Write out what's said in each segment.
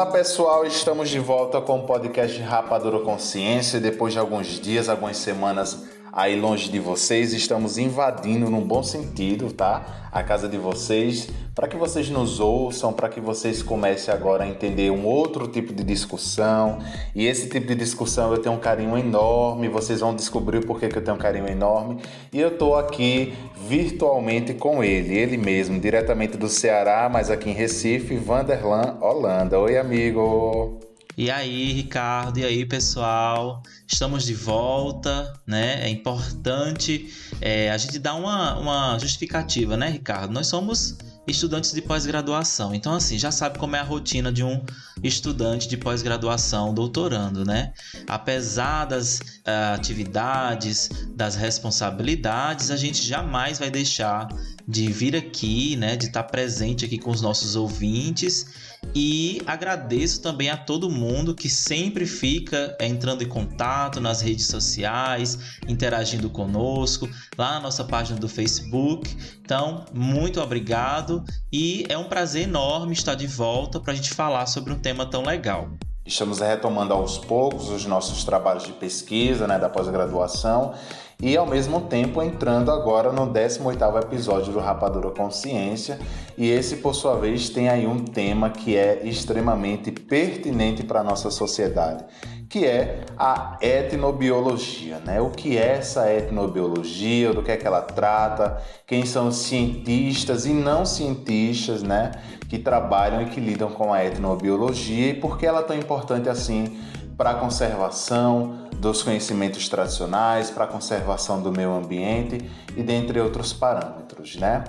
Fala pessoal, estamos de volta com o podcast Rapadura Consciência. Depois de alguns dias, algumas semanas aí longe de vocês, estamos invadindo num bom sentido, tá? A casa de vocês, para que vocês nos ouçam, para que vocês comecem agora a entender um outro tipo de discussão. E esse tipo de discussão eu tenho um carinho enorme, vocês vão descobrir por que eu tenho um carinho enorme. E eu tô aqui virtualmente com ele, ele mesmo, diretamente do Ceará, mas aqui em Recife, Vanderlan Holanda. Oi, amigo! E aí, Ricardo, e aí, pessoal? Estamos de volta, né? É importante é, a gente dar uma, uma justificativa, né, Ricardo? Nós somos estudantes de pós-graduação. Então, assim, já sabe como é a rotina de um estudante de pós-graduação, doutorando, né? Apesar das uh, atividades, das responsabilidades, a gente jamais vai deixar de vir aqui, né? De estar presente aqui com os nossos ouvintes e agradeço também a todo mundo que sempre fica entrando em contato nas redes sociais, interagindo conosco, lá na nossa página do Facebook. Então, muito obrigado e é um prazer enorme estar de volta para a gente falar sobre um tema tão legal. Estamos retomando aos poucos os nossos trabalhos de pesquisa né, da pós-graduação e ao mesmo tempo entrando agora no 18º episódio do Rapadura Consciência, e esse por sua vez tem aí um tema que é extremamente pertinente para a nossa sociedade, que é a etnobiologia, né? O que é essa etnobiologia, do que é que ela trata, quem são os cientistas e não cientistas, né, que trabalham e que lidam com a etnobiologia e por que ela é tão importante assim para a conservação dos conhecimentos tradicionais, para a conservação do meio ambiente e dentre outros parâmetros, né?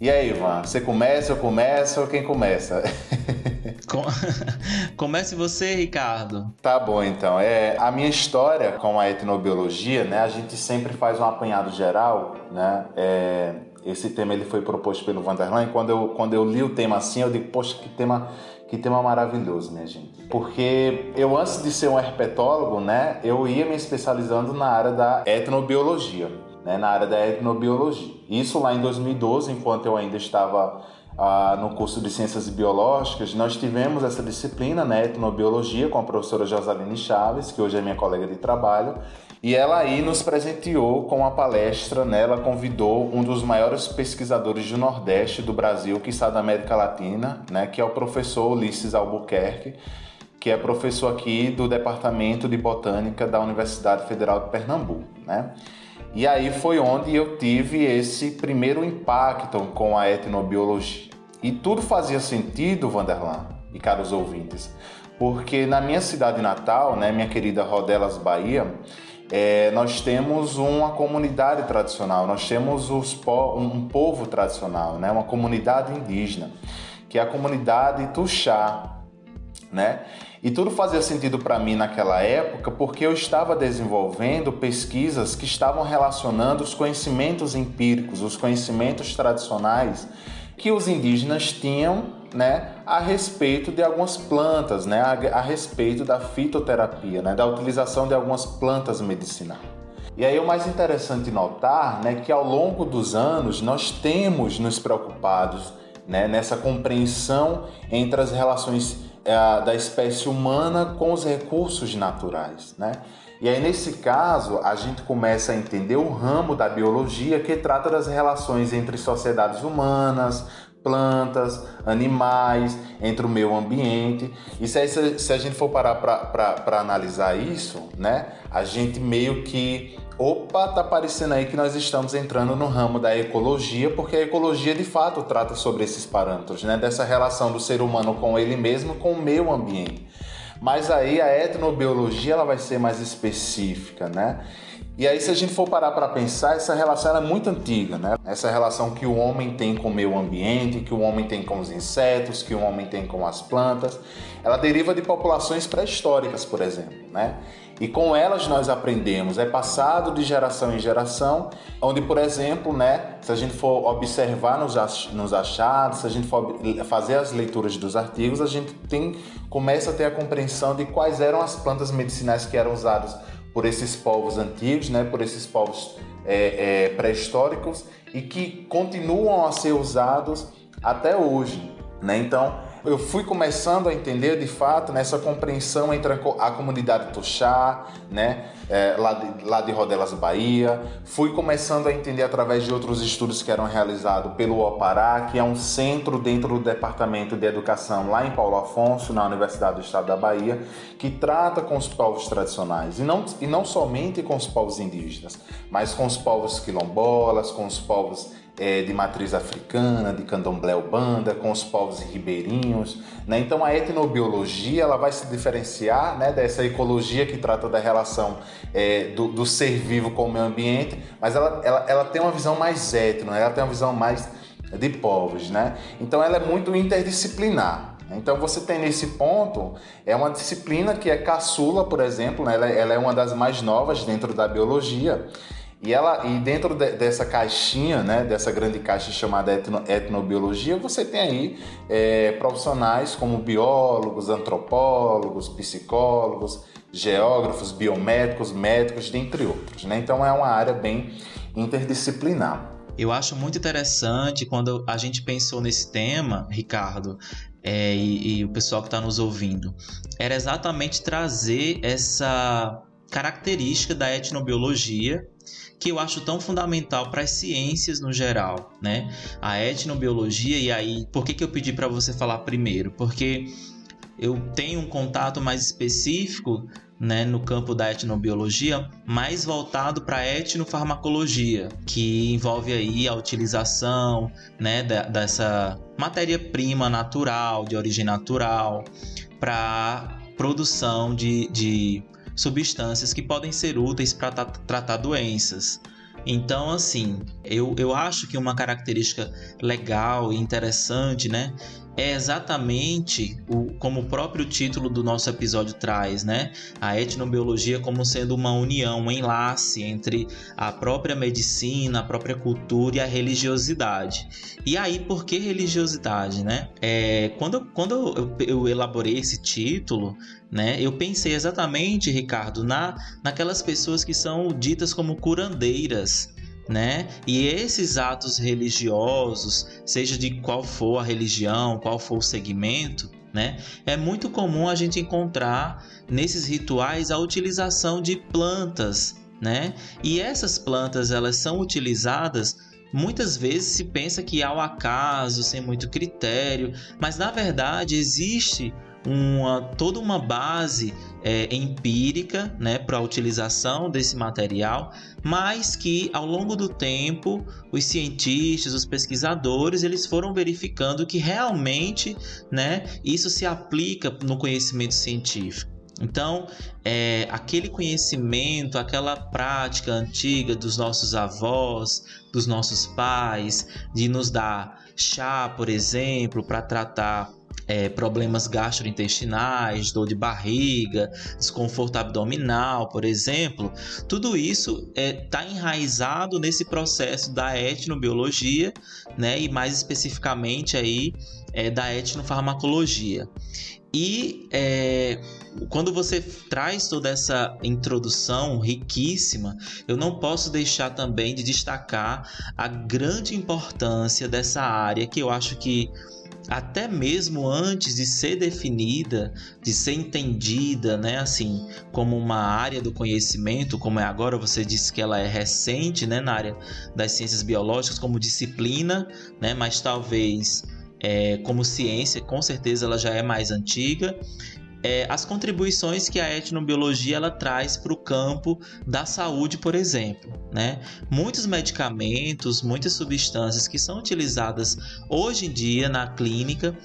E aí, Ivan, você começa, eu começo ou quem começa? Comece você, Ricardo. Tá bom, então. É, a minha história com a etnobiologia, né? A gente sempre faz um apanhado geral, né? É, esse tema ele foi proposto pelo Vanderlan. Quando eu, quando eu li o tema assim, eu digo, poxa, que tema, que tema maravilhoso, minha gente. Porque eu, antes de ser um herpetólogo, né, eu ia me especializando na área da etnobiologia, né, na área da etnobiologia. Isso lá em 2012, enquanto eu ainda estava ah, no curso de Ciências Biológicas, nós tivemos essa disciplina, né, etnobiologia, com a professora Josaline Chaves, que hoje é minha colega de trabalho, e ela aí nos presenteou com uma palestra, né? ela convidou um dos maiores pesquisadores do Nordeste do Brasil, que está da América Latina, né? que é o professor Ulisses Albuquerque, que é professor aqui do Departamento de Botânica da Universidade Federal de Pernambuco. Né? E aí foi onde eu tive esse primeiro impacto com a etnobiologia. E tudo fazia sentido, Vanderlan e caros ouvintes, porque na minha cidade natal, né, minha querida Rodelas, Bahia, é, nós temos uma comunidade tradicional, nós temos os, um povo tradicional, né? uma comunidade indígena, que é a comunidade Tuxá. Né? E tudo fazia sentido para mim naquela época porque eu estava desenvolvendo pesquisas que estavam relacionando os conhecimentos empíricos, os conhecimentos tradicionais que os indígenas tinham né, a respeito de algumas plantas, né, a, a respeito da fitoterapia, né, da utilização de algumas plantas medicinais. E aí o mais interessante notar né, que ao longo dos anos nós temos nos preocupados né, nessa compreensão entre as relações é, da espécie humana com os recursos naturais. Né? E aí, nesse caso, a gente começa a entender o ramo da biologia que trata das relações entre sociedades humanas, plantas, animais, entre o meio ambiente. E se, se a gente for parar para analisar isso, né, a gente meio que. Opa, tá parecendo aí que nós estamos entrando no ramo da ecologia, porque a ecologia de fato trata sobre esses parâmetros, né, dessa relação do ser humano com ele mesmo, com o meio ambiente. Mas aí a etnobiologia ela vai ser mais específica, né? E aí, se a gente for parar para pensar, essa relação é muito antiga, né? Essa relação que o homem tem com o meio ambiente, que o homem tem com os insetos, que o homem tem com as plantas, ela deriva de populações pré-históricas, por exemplo, né? E com elas nós aprendemos, é passado de geração em geração, onde, por exemplo, né, se a gente for observar nos achados, se a gente for fazer as leituras dos artigos, a gente tem, começa a ter a compreensão de quais eram as plantas medicinais que eram usadas por esses povos antigos, né, por esses povos é, é, pré-históricos e que continuam a ser usados até hoje. Né? Então, eu fui começando a entender de fato nessa compreensão entre a comunidade Tuxá, né, é, lá, de, lá de Rodelas, Bahia. Fui começando a entender através de outros estudos que eram realizados pelo Opará, que é um centro dentro do Departamento de Educação lá em Paulo Afonso, na Universidade do Estado da Bahia, que trata com os povos tradicionais e não, e não somente com os povos indígenas, mas com os povos quilombolas, com os povos é, de matriz africana, de candomblé banda, com os povos ribeirinhos. Né? Então a etnobiologia ela vai se diferenciar né, dessa ecologia que trata da relação é, do, do, ser vivo com o meio ambiente, mas ela, ela, ela tem uma visão mais etno, ela tem uma visão mais de povos. Né? Então ela é muito interdisciplinar. Então você tem nesse ponto, é uma disciplina que é caçula, por exemplo, né? ela, ela é uma das mais novas dentro da biologia. E, ela, e dentro de, dessa caixinha, né, dessa grande caixa chamada etno, etnobiologia, você tem aí é, profissionais como biólogos, antropólogos, psicólogos, geógrafos, biomédicos, médicos, dentre outros. Né? Então é uma área bem interdisciplinar. Eu acho muito interessante quando a gente pensou nesse tema, Ricardo, é, e, e o pessoal que está nos ouvindo, era exatamente trazer essa característica da etnobiologia que eu acho tão fundamental para as ciências no geral, né? A etnobiologia e aí, por que, que eu pedi para você falar primeiro? Porque eu tenho um contato mais específico né, no campo da etnobiologia, mais voltado para a etnofarmacologia, que envolve aí a utilização né, da, dessa matéria-prima natural, de origem natural, para produção de, de substâncias que podem ser úteis para tratar doenças. Então, assim, eu, eu acho que uma característica legal e interessante, né, é exatamente o, como o próprio título do nosso episódio traz, né? A etnobiologia como sendo uma união, um enlace entre a própria medicina, a própria cultura e a religiosidade. E aí, por que religiosidade, né? É, quando quando eu, eu elaborei esse título, né? Eu pensei exatamente, Ricardo, na naquelas pessoas que são ditas como curandeiras, né? E esses atos religiosos, seja de qual for a religião, qual for o segmento, né? É muito comum a gente encontrar nesses rituais a utilização de plantas, né? E essas plantas elas são utilizadas Muitas vezes se pensa que ao acaso, sem muito critério, mas na verdade existe uma, toda uma base é, empírica né, para a utilização desse material, mas que ao longo do tempo os cientistas, os pesquisadores, eles foram verificando que realmente né, isso se aplica no conhecimento científico. Então, é, aquele conhecimento, aquela prática antiga dos nossos avós, dos nossos pais, de nos dar chá, por exemplo, para tratar é, problemas gastrointestinais, dor de barriga, desconforto abdominal, por exemplo, tudo isso está é, tá enraizado nesse processo da etnobiologia, né, e mais especificamente aí é, da etnofarmacologia. E é, quando você traz toda essa introdução riquíssima, eu não posso deixar também de destacar a grande importância dessa área que eu acho que até mesmo antes de ser definida, de ser entendida, né, assim, como uma área do conhecimento, como é agora, você disse que ela é recente, né, na área das ciências biológicas como disciplina, né, mas talvez é, como ciência, com certeza ela já é mais antiga é, as contribuições que a etnobiologia ela traz para o campo da saúde, por exemplo. Né? Muitos medicamentos, muitas substâncias que são utilizadas hoje em dia na clínica,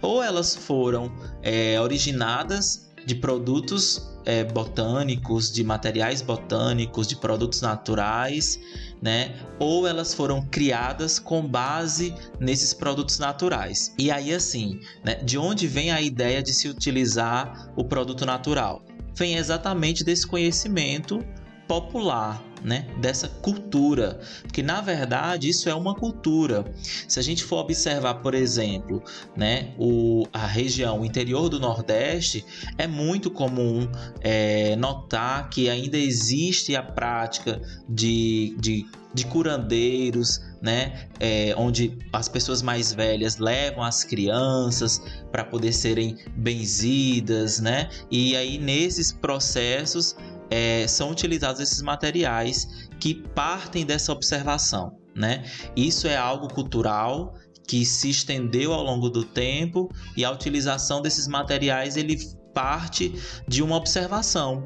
ou elas foram é, originadas de produtos é, botânicos, de materiais botânicos, de produtos naturais, né? Ou elas foram criadas com base nesses produtos naturais. E aí, assim, né? de onde vem a ideia de se utilizar o produto natural? Vem exatamente desse conhecimento popular, né, dessa cultura, porque na verdade isso é uma cultura. Se a gente for observar, por exemplo, né, o, a região o interior do Nordeste, é muito comum é, notar que ainda existe a prática de, de, de curandeiros, né, é, onde as pessoas mais velhas levam as crianças para poder serem benzidas, né, e aí nesses processos é, são utilizados esses materiais que partem dessa observação. Né? Isso é algo cultural que se estendeu ao longo do tempo e a utilização desses materiais ele parte de uma observação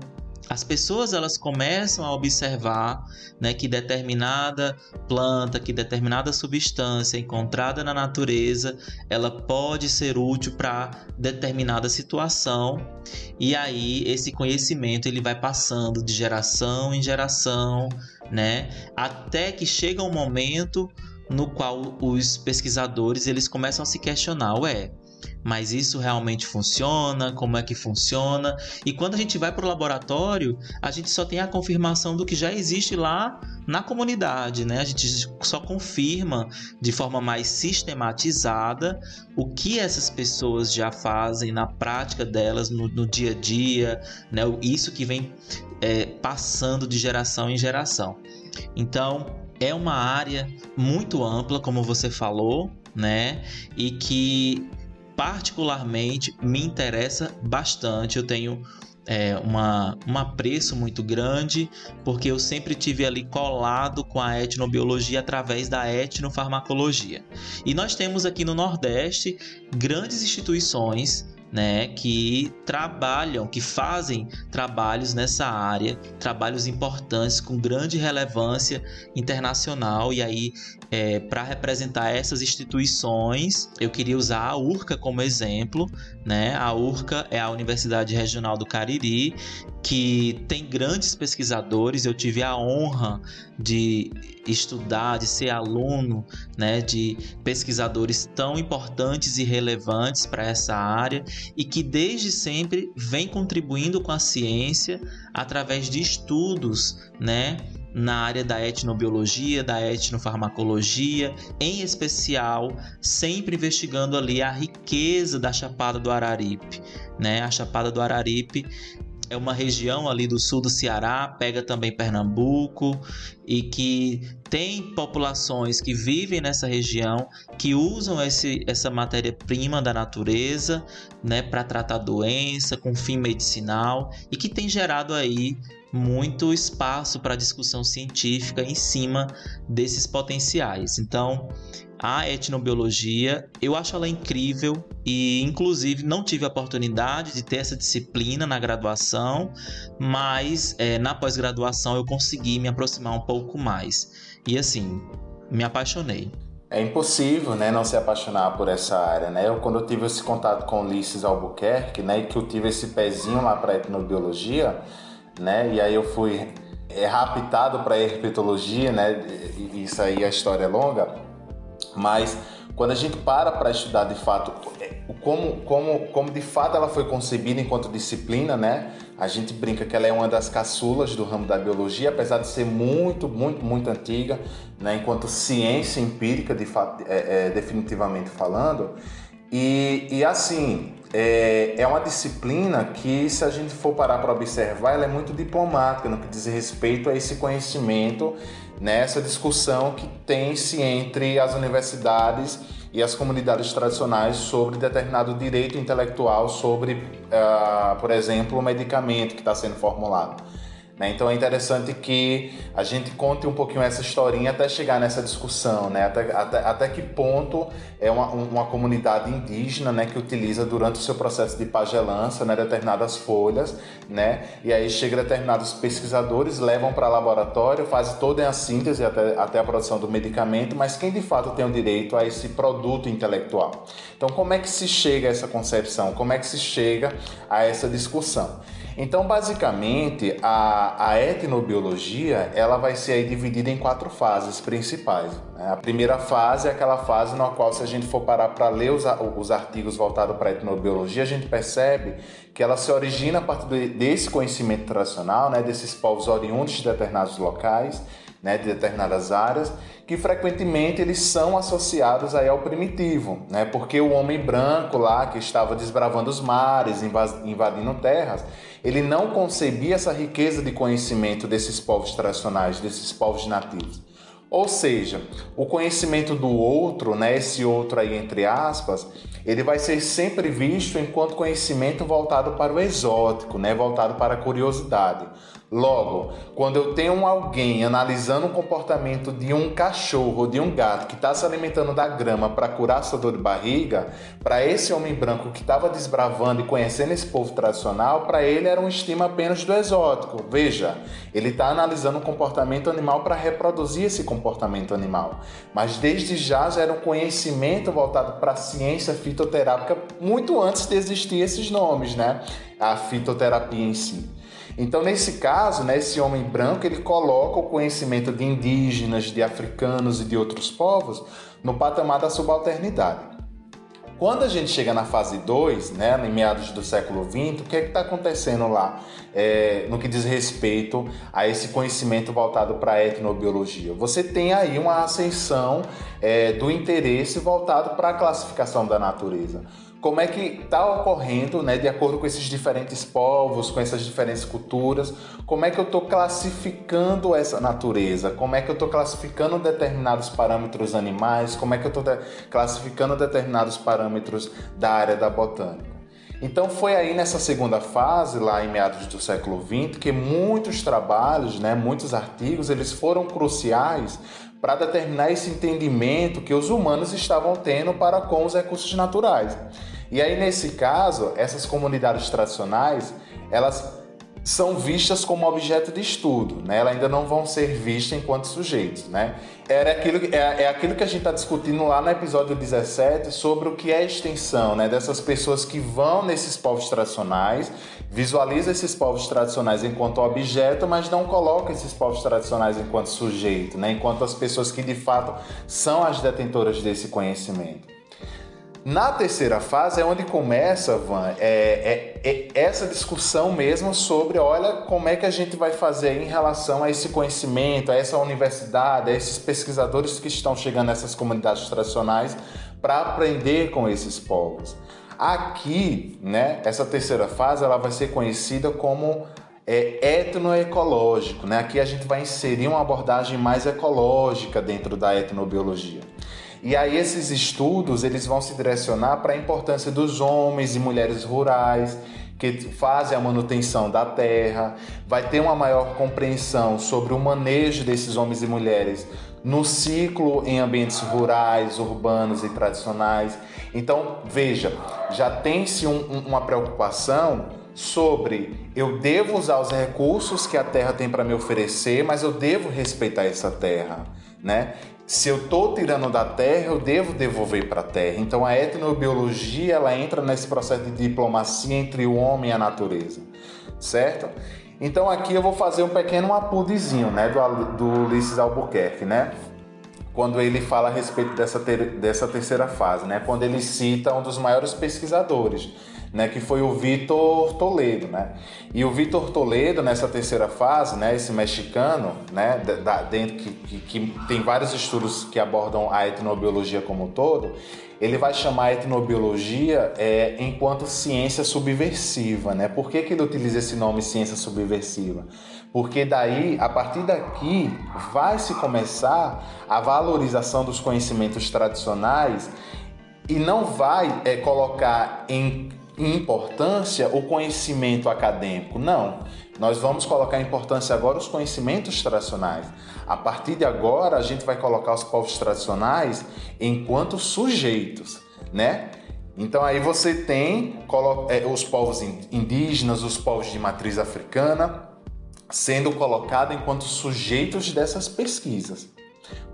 as pessoas elas começam a observar né, que determinada planta, que determinada substância encontrada na natureza, ela pode ser útil para determinada situação. E aí esse conhecimento ele vai passando de geração em geração, né, até que chega um momento no qual os pesquisadores eles começam a se questionar, ué, mas isso realmente funciona? Como é que funciona? E quando a gente vai para o laboratório, a gente só tem a confirmação do que já existe lá na comunidade, né? A gente só confirma de forma mais sistematizada o que essas pessoas já fazem na prática delas no, no dia a dia, né? Isso que vem é, passando de geração em geração. Então, é uma área muito ampla, como você falou, né? E que particularmente me interessa bastante. Eu tenho é, uma, um apreço muito grande, porque eu sempre tive ali colado com a etnobiologia através da etnofarmacologia. E nós temos aqui no Nordeste grandes instituições né, que trabalham, que fazem trabalhos nessa área, trabalhos importantes com grande relevância internacional. E aí, é, para representar essas instituições, eu queria usar a URCA como exemplo. Né? A URCA é a Universidade Regional do Cariri, que tem grandes pesquisadores. Eu tive a honra de estudar, de ser aluno né, de pesquisadores tão importantes e relevantes para essa área e que desde sempre vem contribuindo com a ciência através de estudos, né? na área da etnobiologia, da etnofarmacologia, em especial, sempre investigando ali a riqueza da Chapada do Araripe, né? A Chapada do Araripe é uma região ali do sul do Ceará, pega também Pernambuco e que tem populações que vivem nessa região que usam esse, essa matéria-prima da natureza né, para tratar doença com fim medicinal e que tem gerado aí muito espaço para discussão científica em cima desses potenciais. Então, a etnobiologia, eu acho ela incrível e, inclusive, não tive a oportunidade de ter essa disciplina na graduação, mas é, na pós-graduação eu consegui me aproximar um pouco mais. E, assim, me apaixonei. É impossível, né, não se apaixonar por essa área, né? Eu quando eu tive esse contato com Ulisses Albuquerque, né, e que eu tive esse pezinho lá para etnobiologia, né? E aí eu fui raptado para herpetologia, né? Isso aí a história é longa. Mas quando a gente para para estudar de fato é, como, como, como de fato ela foi concebida enquanto disciplina, né? A gente brinca que ela é uma das caçulas do ramo da biologia, apesar de ser muito, muito, muito antiga, né? Enquanto ciência empírica, de fato, é, é, definitivamente falando. E, e assim, é, é uma disciplina que, se a gente for parar para observar, ela é muito diplomática no que diz respeito a esse conhecimento nessa discussão que tem-se entre as universidades e as comunidades tradicionais sobre determinado direito intelectual sobre, uh, por exemplo, o medicamento que está sendo formulado. Né? Então é interessante que a gente conte um pouquinho essa historinha até chegar nessa discussão, né? até, até, até que ponto é uma, uma comunidade indígena né, que utiliza durante o seu processo de pagelança né, determinadas folhas, né? e aí chega determinados pesquisadores, levam para laboratório, fazem toda a síntese até, até a produção do medicamento, mas quem de fato tem o direito a esse produto intelectual? Então, como é que se chega a essa concepção? Como é que se chega a essa discussão? Então, basicamente, a, a etnobiologia ela vai ser dividida em quatro fases principais. Né? A primeira fase é aquela fase na qual, se a gente for parar para ler os, os artigos voltados para a etnobiologia, a gente percebe que ela se origina a partir desse conhecimento tradicional, né, desses povos oriundos de determinados locais, né, de determinadas áreas, que frequentemente eles são associados aí ao primitivo, né, porque o homem branco lá que estava desbravando os mares, invadindo terras, ele não concebia essa riqueza de conhecimento desses povos tradicionais, desses povos nativos. Ou seja, o conhecimento do outro, né, esse outro aí entre aspas, ele vai ser sempre visto enquanto conhecimento voltado para o exótico, né, voltado para a curiosidade. Logo, quando eu tenho alguém analisando o comportamento de um cachorro ou de um gato que está se alimentando da grama para curar sua dor de barriga, para esse homem branco que estava desbravando e conhecendo esse povo tradicional, para ele era um estima apenas do exótico. Veja, ele está analisando o comportamento animal para reproduzir esse comportamento animal. Mas desde já já era um conhecimento voltado para a ciência fitoterápica muito antes de existir esses nomes, né? A fitoterapia em si. Então, nesse caso, né, esse homem branco ele coloca o conhecimento de indígenas, de africanos e de outros povos no patamar da subalternidade. Quando a gente chega na fase 2, né, em meados do século XX, o que é está acontecendo lá é, no que diz respeito a esse conhecimento voltado para a etnobiologia? Você tem aí uma ascensão é, do interesse voltado para a classificação da natureza como é que está ocorrendo, né, de acordo com esses diferentes povos, com essas diferentes culturas, como é que eu estou classificando essa natureza, como é que eu estou classificando determinados parâmetros animais, como é que eu estou classificando determinados parâmetros da área da botânica. Então foi aí nessa segunda fase, lá em meados do século XX, que muitos trabalhos, né, muitos artigos, eles foram cruciais para determinar esse entendimento que os humanos estavam tendo para com os recursos naturais. E aí nesse caso, essas comunidades tradicionais, elas são vistas como objeto de estudo, né? Elas ainda não vão ser vistas enquanto sujeitos, né? Era aquilo, é, é aquilo que a gente está discutindo lá no episódio 17 sobre o que é extensão, né? Dessas pessoas que vão nesses povos tradicionais, visualizam esses povos tradicionais enquanto objeto, mas não colocam esses povos tradicionais enquanto sujeito, né? Enquanto as pessoas que de fato são as detentoras desse conhecimento. Na terceira fase é onde começa, Van, é, é, é, essa discussão mesmo sobre, olha, como é que a gente vai fazer em relação a esse conhecimento, a essa universidade, a esses pesquisadores que estão chegando nessas comunidades tradicionais para aprender com esses povos. Aqui, né, essa terceira fase, ela vai ser conhecida como é, etnoecológico, né? Aqui a gente vai inserir uma abordagem mais ecológica dentro da etnobiologia. E aí esses estudos eles vão se direcionar para a importância dos homens e mulheres rurais que fazem a manutenção da terra, vai ter uma maior compreensão sobre o manejo desses homens e mulheres no ciclo em ambientes rurais, urbanos e tradicionais. Então, veja, já tem-se um, uma preocupação sobre eu devo usar os recursos que a terra tem para me oferecer, mas eu devo respeitar essa terra, né? Se eu estou tirando da terra, eu devo devolver para a terra. Então a etnobiologia ela entra nesse processo de diplomacia entre o homem e a natureza, certo? Então aqui eu vou fazer um pequeno apudezinho, né, do, do Ulisses Albuquerque, né? Quando ele fala a respeito dessa, ter, dessa terceira fase, né? Quando ele cita um dos maiores pesquisadores, né, que foi o Vitor Toledo, né? E o Vitor Toledo nessa terceira fase, né, esse mexicano, né, da, dentro que, que, que, tem vários estudos que abordam a etnobiologia como um todo, ele vai chamar a etnobiologia é, enquanto ciência subversiva, né? Por que, que ele utiliza esse nome ciência subversiva? Porque daí, a partir daqui, vai se começar a valorização dos conhecimentos tradicionais e não vai é, colocar em importância o conhecimento acadêmico. Não. Nós vamos colocar em importância agora os conhecimentos tradicionais. A partir de agora, a gente vai colocar os povos tradicionais enquanto sujeitos, né? Então aí você tem é, os povos indígenas, os povos de matriz africana, sendo colocados enquanto sujeitos dessas pesquisas.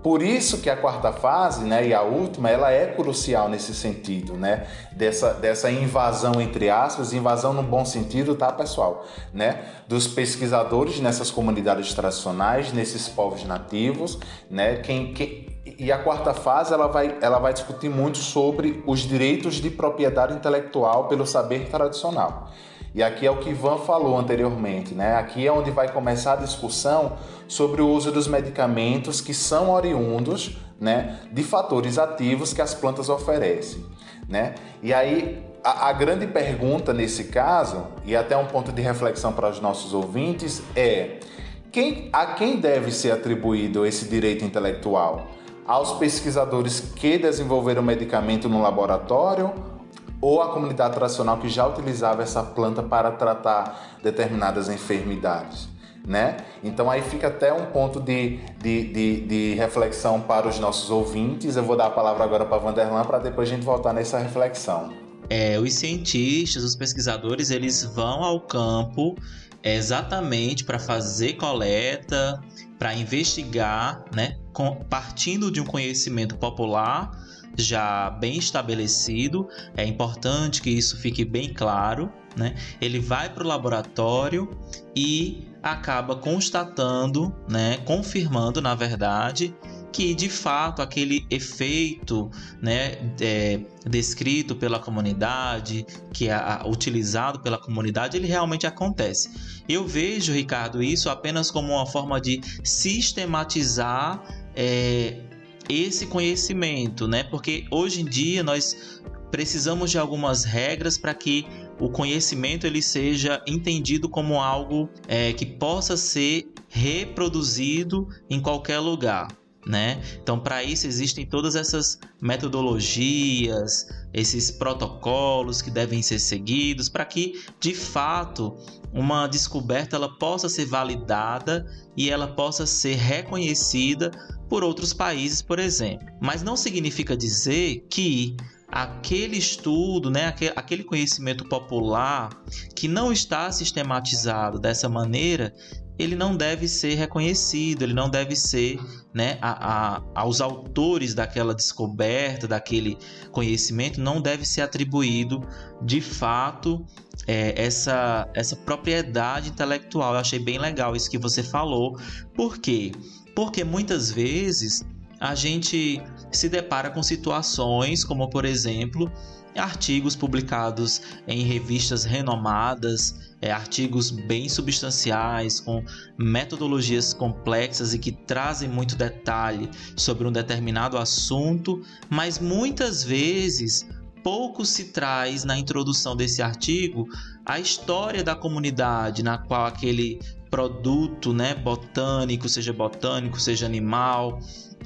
Por isso que a quarta fase, né, e a última, ela é crucial nesse sentido, né, dessa, dessa invasão entre aspas, invasão no bom sentido, tá, pessoal, né, dos pesquisadores nessas comunidades tradicionais, nesses povos nativos, né, quem, quem e a quarta fase ela vai, ela vai discutir muito sobre os direitos de propriedade intelectual pelo saber tradicional. E aqui é o que Ivan falou anteriormente, né? Aqui é onde vai começar a discussão sobre o uso dos medicamentos que são oriundos, né, de fatores ativos que as plantas oferecem, né? E aí a, a grande pergunta nesse caso e até um ponto de reflexão para os nossos ouvintes é quem, a quem deve ser atribuído esse direito intelectual? Aos pesquisadores que desenvolveram o medicamento no laboratório ou à comunidade tradicional que já utilizava essa planta para tratar determinadas enfermidades? Né? Então aí fica até um ponto de, de, de, de, reflexão para os nossos ouvintes. Eu vou dar a palavra agora para a Vanderlan para depois a gente voltar nessa reflexão. É, os cientistas, os pesquisadores, eles vão ao campo exatamente para fazer coleta, para investigar, né, com, partindo de um conhecimento popular já bem estabelecido. É importante que isso fique bem claro. Né? Ele vai para o laboratório e acaba constatando, né, confirmando, na verdade, que de fato aquele efeito né, é, descrito pela comunidade, que é utilizado pela comunidade, ele realmente acontece. Eu vejo, Ricardo, isso apenas como uma forma de sistematizar é, esse conhecimento, né? Porque hoje em dia nós precisamos de algumas regras para que o conhecimento ele seja entendido como algo é, que possa ser reproduzido em qualquer lugar né? Então, para isso existem todas essas metodologias, esses protocolos que devem ser seguidos para que, de fato, uma descoberta ela possa ser validada e ela possa ser reconhecida por outros países, por exemplo. Mas não significa dizer que aquele estudo, né, aquele conhecimento popular que não está sistematizado dessa maneira, ele não deve ser reconhecido, ele não deve ser, né, a, a, aos autores daquela descoberta, daquele conhecimento, não deve ser atribuído de fato é, essa, essa propriedade intelectual. Eu achei bem legal isso que você falou. Por quê? Porque muitas vezes a gente se depara com situações como, por exemplo, artigos publicados em revistas renomadas é, artigos bem substanciais, com metodologias complexas e que trazem muito detalhe sobre um determinado assunto, mas muitas vezes pouco se traz na introdução desse artigo a história da comunidade na qual aquele produto né, botânico, seja botânico, seja animal,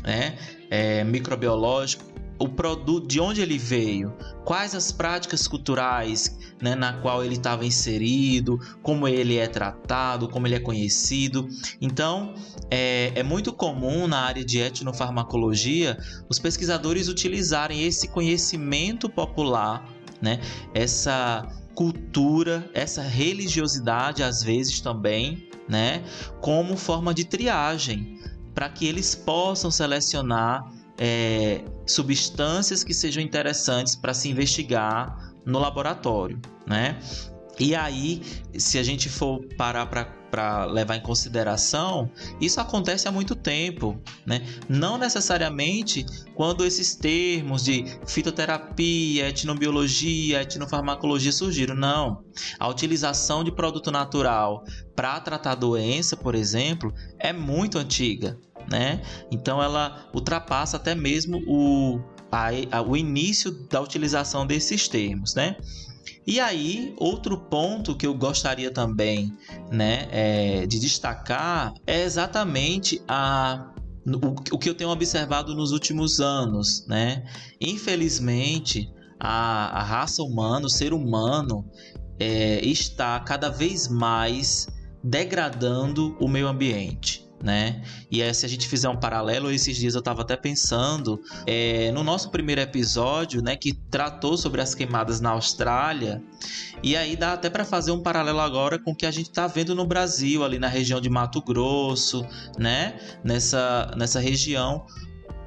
né, é, microbiológico, o produto, de onde ele veio, quais as práticas culturais né, na qual ele estava inserido, como ele é tratado, como ele é conhecido. Então, é, é muito comum na área de etnofarmacologia os pesquisadores utilizarem esse conhecimento popular, né, essa cultura, essa religiosidade às vezes também, né, como forma de triagem, para que eles possam selecionar é, substâncias que sejam interessantes para se investigar no laboratório, né? E aí, se a gente for parar para levar em consideração, isso acontece há muito tempo, né? Não necessariamente quando esses termos de fitoterapia, etnobiologia, etnofarmacologia surgiram, não. A utilização de produto natural para tratar doença, por exemplo, é muito antiga, né? Então ela ultrapassa até mesmo o, a, a, o início da utilização desses termos, né? E aí, outro ponto que eu gostaria também né, é, de destacar é exatamente a, o, que eu tenho observado nos últimos anos. Né? Infelizmente, a, a raça humana, o ser humano, é, está cada vez mais degradando o meio ambiente né? E aí, se a gente fizer um paralelo, esses dias eu estava até pensando é, no nosso primeiro episódio, né, que tratou sobre as queimadas na Austrália, e aí dá até para fazer um paralelo agora com o que a gente está vendo no Brasil, ali na região de Mato Grosso, né? Nessa, nessa região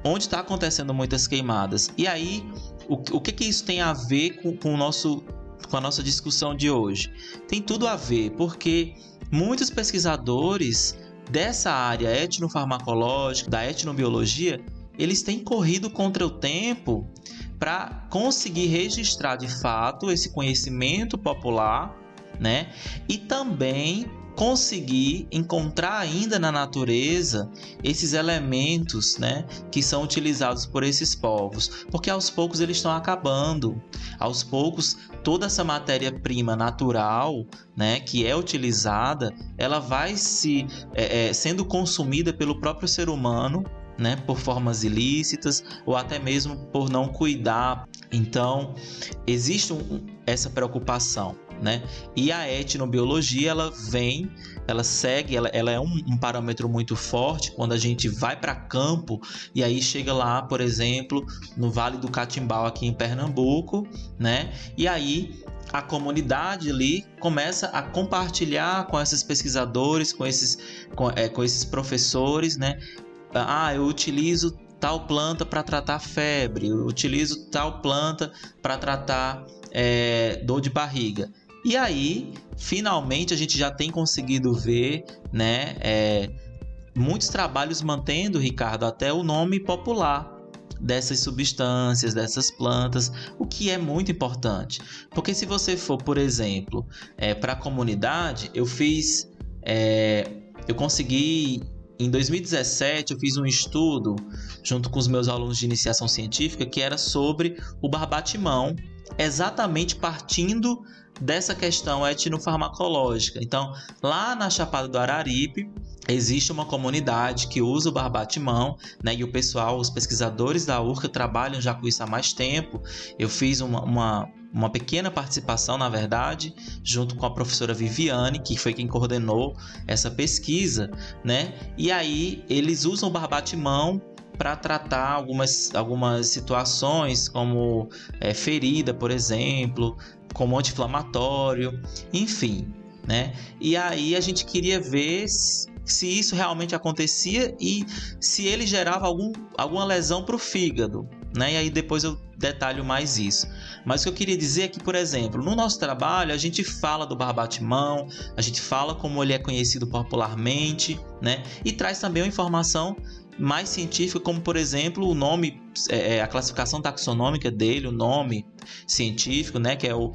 onde está acontecendo muitas queimadas. E aí, o, o que, que isso tem a ver com, com, o nosso, com a nossa discussão de hoje? Tem tudo a ver, porque muitos pesquisadores dessa área etnofarmacológica, da etnobiologia, eles têm corrido contra o tempo para conseguir registrar de fato esse conhecimento popular, né? E também conseguir encontrar ainda na natureza esses elementos, né, que são utilizados por esses povos, porque aos poucos eles estão acabando. Aos poucos toda essa matéria-prima natural, né, que é utilizada, ela vai se é, é, sendo consumida pelo próprio ser humano né, por formas ilícitas ou até mesmo por não cuidar. Então, existe um, essa preocupação né? E a etnobiologia ela vem, ela segue, ela, ela é um, um parâmetro muito forte quando a gente vai para campo e aí chega lá, por exemplo, no Vale do Catimbau aqui em Pernambuco, né? E aí a comunidade ali começa a compartilhar com esses pesquisadores, com esses, com, é, com esses professores, né? Ah, eu utilizo tal planta para tratar febre, eu utilizo tal planta para tratar é, dor de barriga. E aí, finalmente, a gente já tem conseguido ver, né, é, muitos trabalhos mantendo, Ricardo, até o nome popular dessas substâncias, dessas plantas, o que é muito importante. Porque se você for, por exemplo, é, para a comunidade, eu fiz, é, eu consegui em 2017 eu fiz um estudo junto com os meus alunos de iniciação científica que era sobre o barbatimão, exatamente partindo dessa questão etnofarmacológica. Então, lá na Chapada do Araripe, existe uma comunidade que usa o barbatimão, né? E o pessoal, os pesquisadores da URCA trabalham já com isso há mais tempo. Eu fiz uma, uma, uma pequena participação, na verdade, junto com a professora Viviane, que foi quem coordenou essa pesquisa, né? E aí eles usam o barbatimão para tratar algumas, algumas situações, como é, ferida, por exemplo, como anti-inflamatório, enfim, né? E aí a gente queria ver se isso realmente acontecia e se ele gerava algum, alguma lesão para o fígado, né? E aí depois eu detalho mais isso. Mas o que eu queria dizer é que, por exemplo, no nosso trabalho a gente fala do barbatimão, a gente fala como ele é conhecido popularmente, né? E traz também uma informação mais científica, como por exemplo o nome, é, é, a classificação taxonômica dele, o nome científico, né, que é o,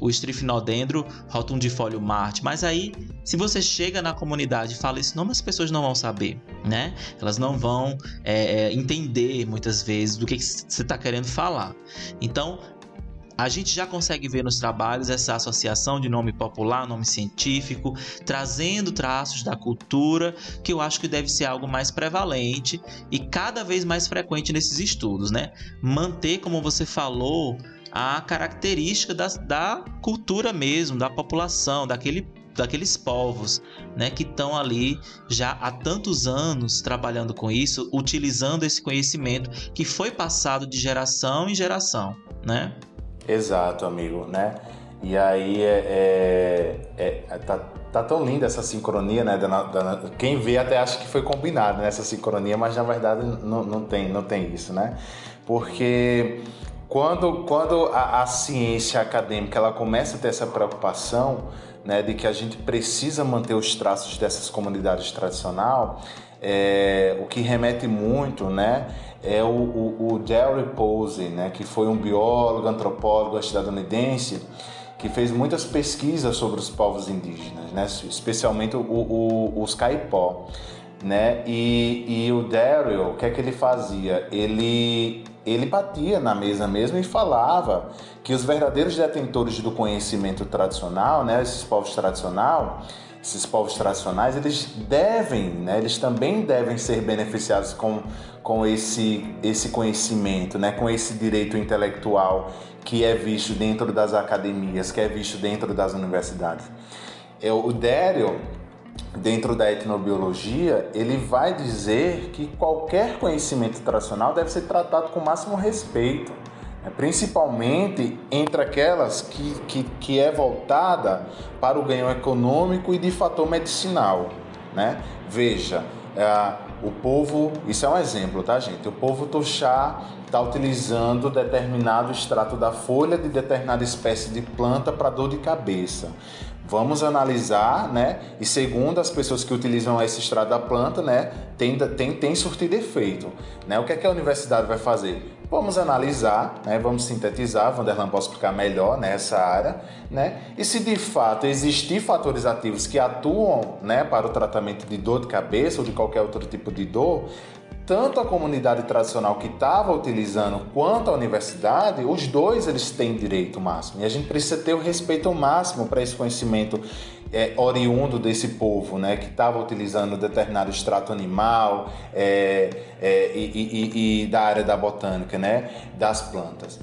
o Strychnodendro rotundifólio Marte. Mas aí, se você chega na comunidade e fala esse nome, as pessoas não vão saber, né? Elas não vão é, é entender muitas vezes do que você está querendo falar. Então, a gente já consegue ver nos trabalhos essa associação de nome popular, nome científico, trazendo traços da cultura, que eu acho que deve ser algo mais prevalente e cada vez mais frequente nesses estudos, né? Manter, como você falou, a característica da, da cultura mesmo, da população, daquele daqueles povos, né, que estão ali já há tantos anos trabalhando com isso, utilizando esse conhecimento que foi passado de geração em geração, né? Exato, amigo, né? E aí é, é, é tá, tá, tão linda essa sincronia, né? Da, da, quem vê até acha que foi combinado nessa né, sincronia, mas na verdade não, não, tem, não tem isso, né? Porque quando, quando a, a, ciência acadêmica ela começa a ter essa preocupação né, de que a gente precisa manter os traços dessas comunidades tradicional, é, o que remete muito, né? é o, o, o Jerry Posey, né, que foi um biólogo, antropólogo estadunidense, que fez muitas pesquisas sobre os povos indígenas, né, especialmente o, o, os caipó. Né? E, e o Daryl, o que é que ele fazia? Ele, ele batia na mesa mesmo e falava que os verdadeiros detentores do conhecimento tradicional, né, esses povos tradicionais, esses povos tradicionais, eles devem, né, eles também devem ser beneficiados com, com esse, esse conhecimento, né, com esse direito intelectual que é visto dentro das academias, que é visto dentro das universidades. É, o Dério, dentro da etnobiologia, ele vai dizer que qualquer conhecimento tradicional deve ser tratado com máximo respeito, né, principalmente entre aquelas que, que, que é voltada para o ganho econômico e de fator medicinal. Né? Veja, é, o povo, isso é um exemplo, tá, gente? O povo Toxá está utilizando determinado extrato da folha de determinada espécie de planta para dor de cabeça. Vamos analisar, né? E segundo as pessoas que utilizam esse extrato da planta, né? Tem, tem, tem surtido efeito. Né? O que é que a universidade vai fazer? Vamos analisar, né? vamos sintetizar, Vanderlan pode explicar melhor nessa área, né? E se de fato existir fatores ativos que atuam né, para o tratamento de dor de cabeça ou de qualquer outro tipo de dor, tanto a comunidade tradicional que estava utilizando quanto a universidade, os dois eles têm direito máximo. E a gente precisa ter o respeito máximo para esse conhecimento é, oriundo desse povo, né, que estava utilizando determinado extrato animal é, é, e, e, e, da área da botânica, né, das plantas.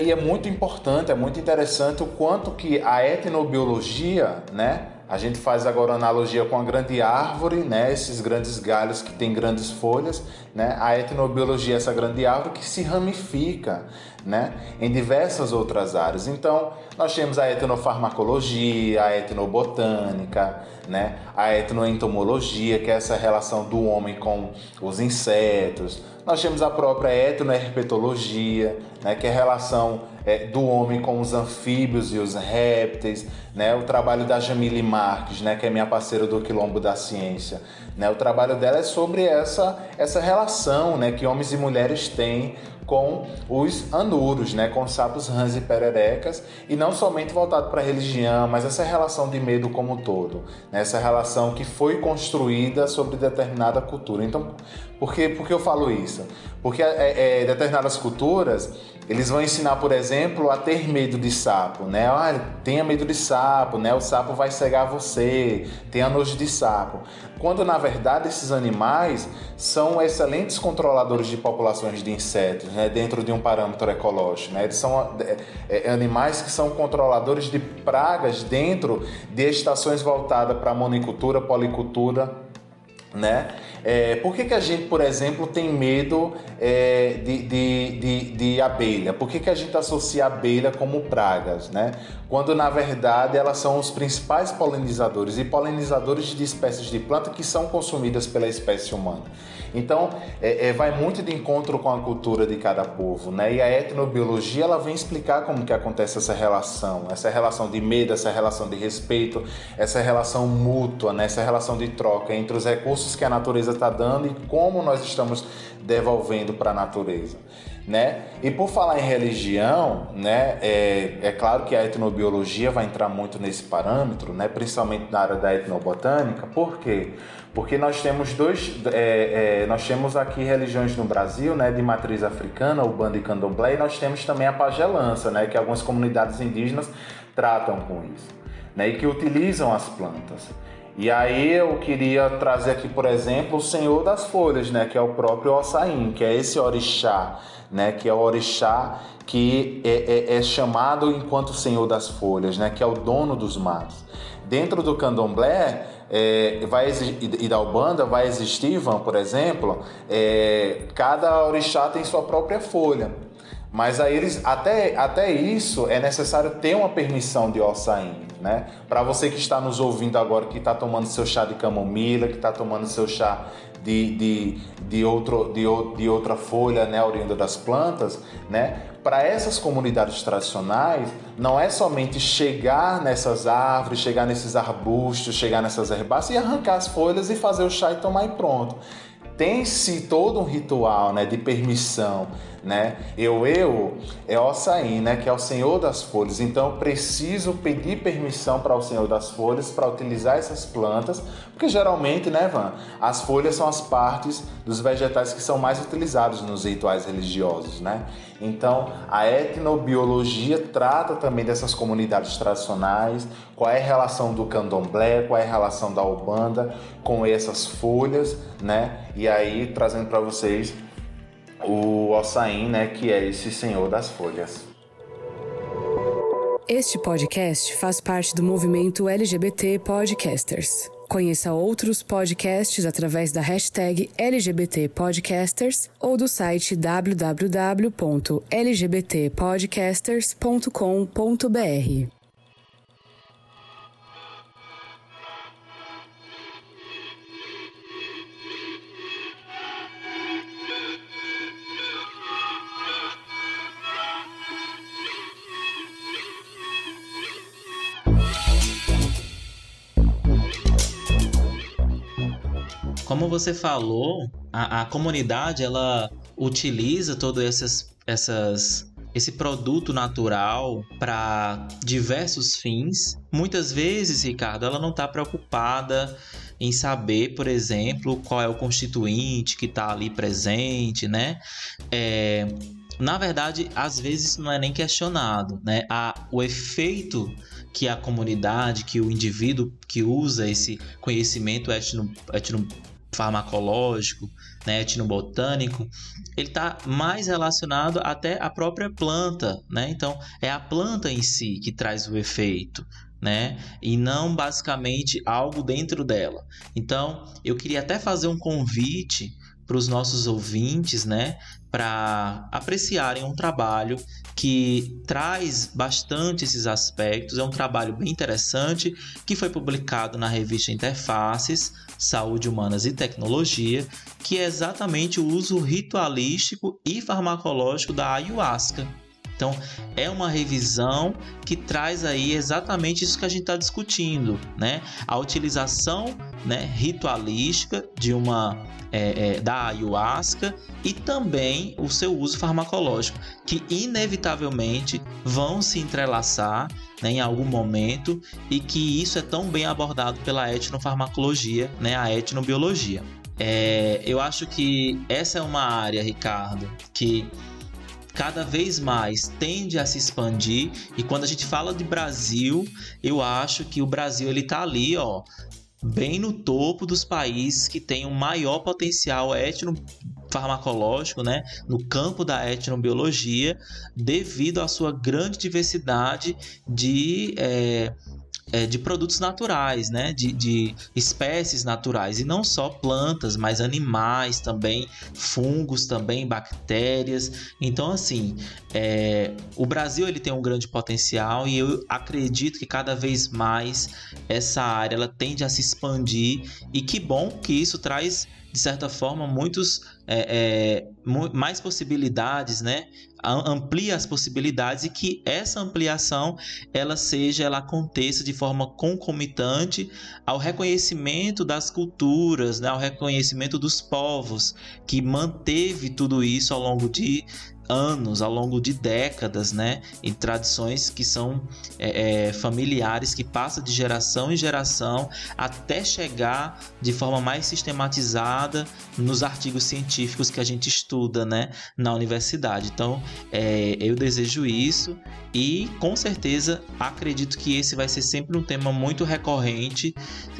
E é muito importante, é muito interessante o quanto que a etnobiologia, né, a gente faz agora analogia com a grande árvore, né? Esses grandes galhos que têm grandes folhas, né? A etnobiologia é essa grande árvore que se ramifica, né? Em diversas outras áreas. Então, nós temos a etnofarmacologia, a etnobotânica, né? A etnoentomologia, que é essa relação do homem com os insetos. Nós temos a própria etnoherpetologia, né? Que é a relação é, do homem com os anfíbios e os répteis, né? O trabalho da Jamile Marques, né? Que é minha parceira do Quilombo da Ciência, né? O trabalho dela é sobre essa essa relação, né? Que homens e mulheres têm com os anuros, né, com os sapos rãs e pererecas, e não somente voltado para a religião, mas essa relação de medo como um todo, né, essa relação que foi construída sobre determinada cultura. Então, por que, por que eu falo isso? Porque é, é, determinadas culturas eles vão ensinar, por exemplo, a ter medo de sapo, né? Olha, tenha medo de sapo, né? O sapo vai cegar você, tenha nojo de sapo. Quando na verdade esses animais são excelentes controladores de populações de insetos, né? Dentro de um parâmetro ecológico, né? Eles são é, é, animais que são controladores de pragas dentro de estações voltadas para monicultura, policultura, né? É, por que, que a gente, por exemplo, tem medo é, de, de, de, de, abelha? Por que, que a gente associa abelha como pragas, né? Quando na verdade elas são os principais polinizadores e polinizadores de espécies de planta que são consumidas pela espécie humana. Então, é, é, vai muito de encontro com a cultura de cada povo, né? E a etnobiologia ela vem explicar como que acontece essa relação, essa relação de medo, essa relação de respeito, essa relação mútua, né? Essa relação de troca entre os recursos que a natureza está dando e como nós estamos devolvendo para a natureza. Né? E por falar em religião, né, é, é claro que a etnobiologia vai entrar muito nesse parâmetro, né, principalmente na área da etnobotânica. Por quê? Porque nós temos dois, é, é, nós temos aqui religiões no Brasil, né, de matriz africana, o bando e candomblé, e nós temos também a pagelança, né, que algumas comunidades indígenas tratam com isso, né, e que utilizam as plantas. E aí eu queria trazer aqui, por exemplo, o Senhor das Folhas, né, que é o próprio Ossain, que é esse orixá, né, que é o orixá que é, é, é chamado enquanto Senhor das Folhas, né, que é o dono dos matos. Dentro do candomblé é, vai e da Ubanda vai existir, Ivan, por exemplo, é, cada orixá tem sua própria folha. Mas aí eles, até, até isso é necessário ter uma permissão de Ossain, né? Para você que está nos ouvindo agora, que está tomando seu chá de camomila, que está tomando seu chá de, de, de, outro, de, de outra folha, né, oriunda das plantas, né? Para essas comunidades tradicionais, não é somente chegar nessas árvores, chegar nesses arbustos, chegar nessas herbáceas e arrancar as folhas e fazer o chá e tomar e pronto tem-se todo um ritual né, de permissão. Né? Eu, eu é Ossain, né, que é o Senhor das Folhas. Então eu preciso pedir permissão para o Senhor das Folhas para utilizar essas plantas, porque geralmente, né, Van, as folhas são as partes dos vegetais que são mais utilizados nos rituais religiosos. Né? Então a etnobiologia trata também dessas comunidades tradicionais, qual é a relação do candomblé, qual é a relação da Ubanda com essas folhas, né? E aí trazendo para vocês o Ossain, né, que é esse senhor das folhas. Este podcast faz parte do movimento LGBT Podcasters. Conheça outros podcasts através da hashtag LGBT Podcasters ou do site www.lgbtpodcasters.com.br. como você falou, a, a comunidade ela utiliza todas essas, essas esse produto natural para diversos fins. Muitas vezes, Ricardo, ela não está preocupada em saber, por exemplo, qual é o constituinte que está ali presente, né? É, na verdade, às vezes não é nem questionado, né? A, o efeito que a comunidade, que o indivíduo que usa esse conhecimento etno, etno farmacológico, né, etnobotânico, ele está mais relacionado até à própria planta, né? Então é a planta em si que traz o efeito, né? E não basicamente algo dentro dela. Então eu queria até fazer um convite para os nossos ouvintes, né, para apreciarem um trabalho que traz bastante esses aspectos. É um trabalho bem interessante que foi publicado na revista Interfaces Saúde Humanas e Tecnologia, que é exatamente o uso ritualístico e farmacológico da ayahuasca. Então, é uma revisão que traz aí exatamente isso que a gente está discutindo, né? A utilização né, ritualística de uma é, é, da ayahuasca e também o seu uso farmacológico, que inevitavelmente vão se entrelaçar né, em algum momento e que isso é tão bem abordado pela etnofarmacologia, né, a etnobiologia. É, eu acho que essa é uma área, Ricardo, que cada vez mais tende a se expandir. E quando a gente fala de Brasil, eu acho que o Brasil ele tá ali, ó, bem no topo dos países que têm o um maior potencial etno farmacológico, né, no campo da etnobiologia, devido à sua grande diversidade de é, é, de produtos naturais, né? De, de, espécies naturais. E não só plantas, mas animais também, fungos também, bactérias. Então, assim, é, o Brasil ele tem um grande potencial e eu acredito que cada vez mais essa área ela tende a se expandir. E que bom que isso traz de certa forma, muitos é, é, mais possibilidades, né? Amplia as possibilidades e que essa ampliação ela seja, ela aconteça de forma concomitante ao reconhecimento das culturas, né? ao reconhecimento dos povos que manteve tudo isso ao longo de anos, ao longo de décadas, né? Em tradições que são é, é, familiares, que passam de geração em geração até chegar de forma mais sistematizada nos artigos científicos que a gente estuda, né? Na universidade. Então, é, eu desejo isso e com certeza acredito que esse vai ser sempre um tema muito recorrente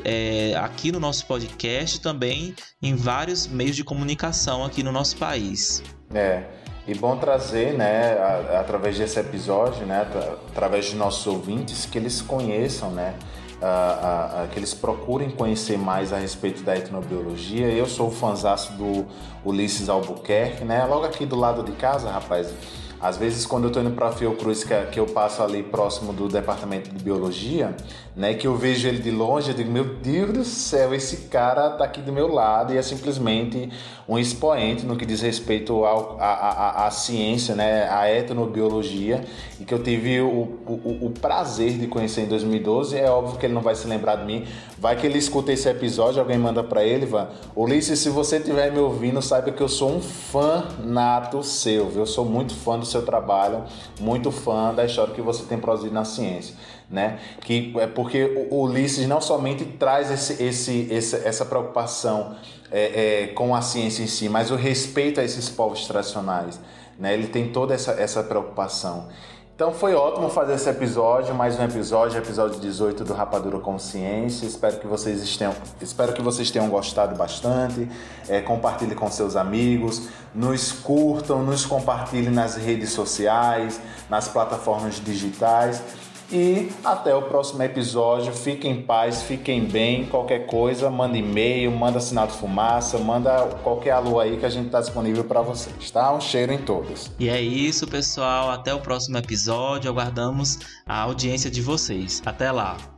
é, aqui no nosso podcast também em vários meios de comunicação aqui no nosso país. É. E bom trazer, né, a, através desse episódio, né, através de nossos ouvintes, que eles conheçam, né, a, a, que eles procurem conhecer mais a respeito da etnobiologia. Eu sou o fanzaço do Ulisses Albuquerque, né, logo aqui do lado de casa, rapaz. Às vezes, quando eu estou indo para Fiocruz, que, que eu passo ali próximo do departamento de biologia, né, que eu vejo ele de longe, eu digo: Meu Deus do céu, esse cara tá aqui do meu lado e é simplesmente um expoente no que diz respeito à ciência, né, à etnobiologia, e que eu tive o, o, o, prazer de conhecer em 2012. É óbvio que ele não vai se lembrar de mim. Vai que ele escuta esse episódio, alguém manda para ele, Van. Ulisses, se você estiver me ouvindo, saiba que eu sou um fã nato seu, viu? Eu sou muito fã do seu trabalho, muito fã da história que você tem produzido na ciência né? Que é porque o Ulisses não somente traz esse, esse, esse essa preocupação é, é, com a ciência em si, mas o respeito a esses povos tradicionais, né? Ele tem toda essa, essa preocupação. Então foi ótimo fazer esse episódio, mais um episódio, episódio 18 do Rapadura Consciência. Espero que vocês tenham, espero que vocês tenham gostado bastante. É, compartilhe com seus amigos, nos curtam, nos compartilhem nas redes sociais, nas plataformas digitais. E até o próximo episódio. Fiquem em paz, fiquem bem. Qualquer coisa, manda e-mail, manda sinal de fumaça, manda qualquer alô aí que a gente está disponível para vocês, tá? Um cheiro em todos. E é isso, pessoal. Até o próximo episódio. Aguardamos a audiência de vocês. Até lá.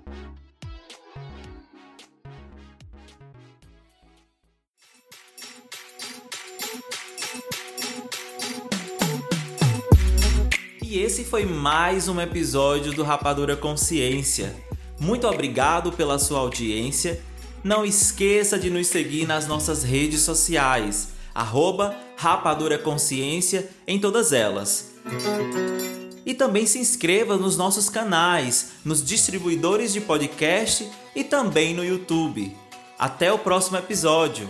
Esse foi mais um episódio do Rapadura Consciência. Muito obrigado pela sua audiência Não esqueça de nos seguir nas nossas redes sociais, arroba Rapadura Consciência em todas elas. E também se inscreva nos nossos canais, nos distribuidores de podcast e também no YouTube. Até o próximo episódio!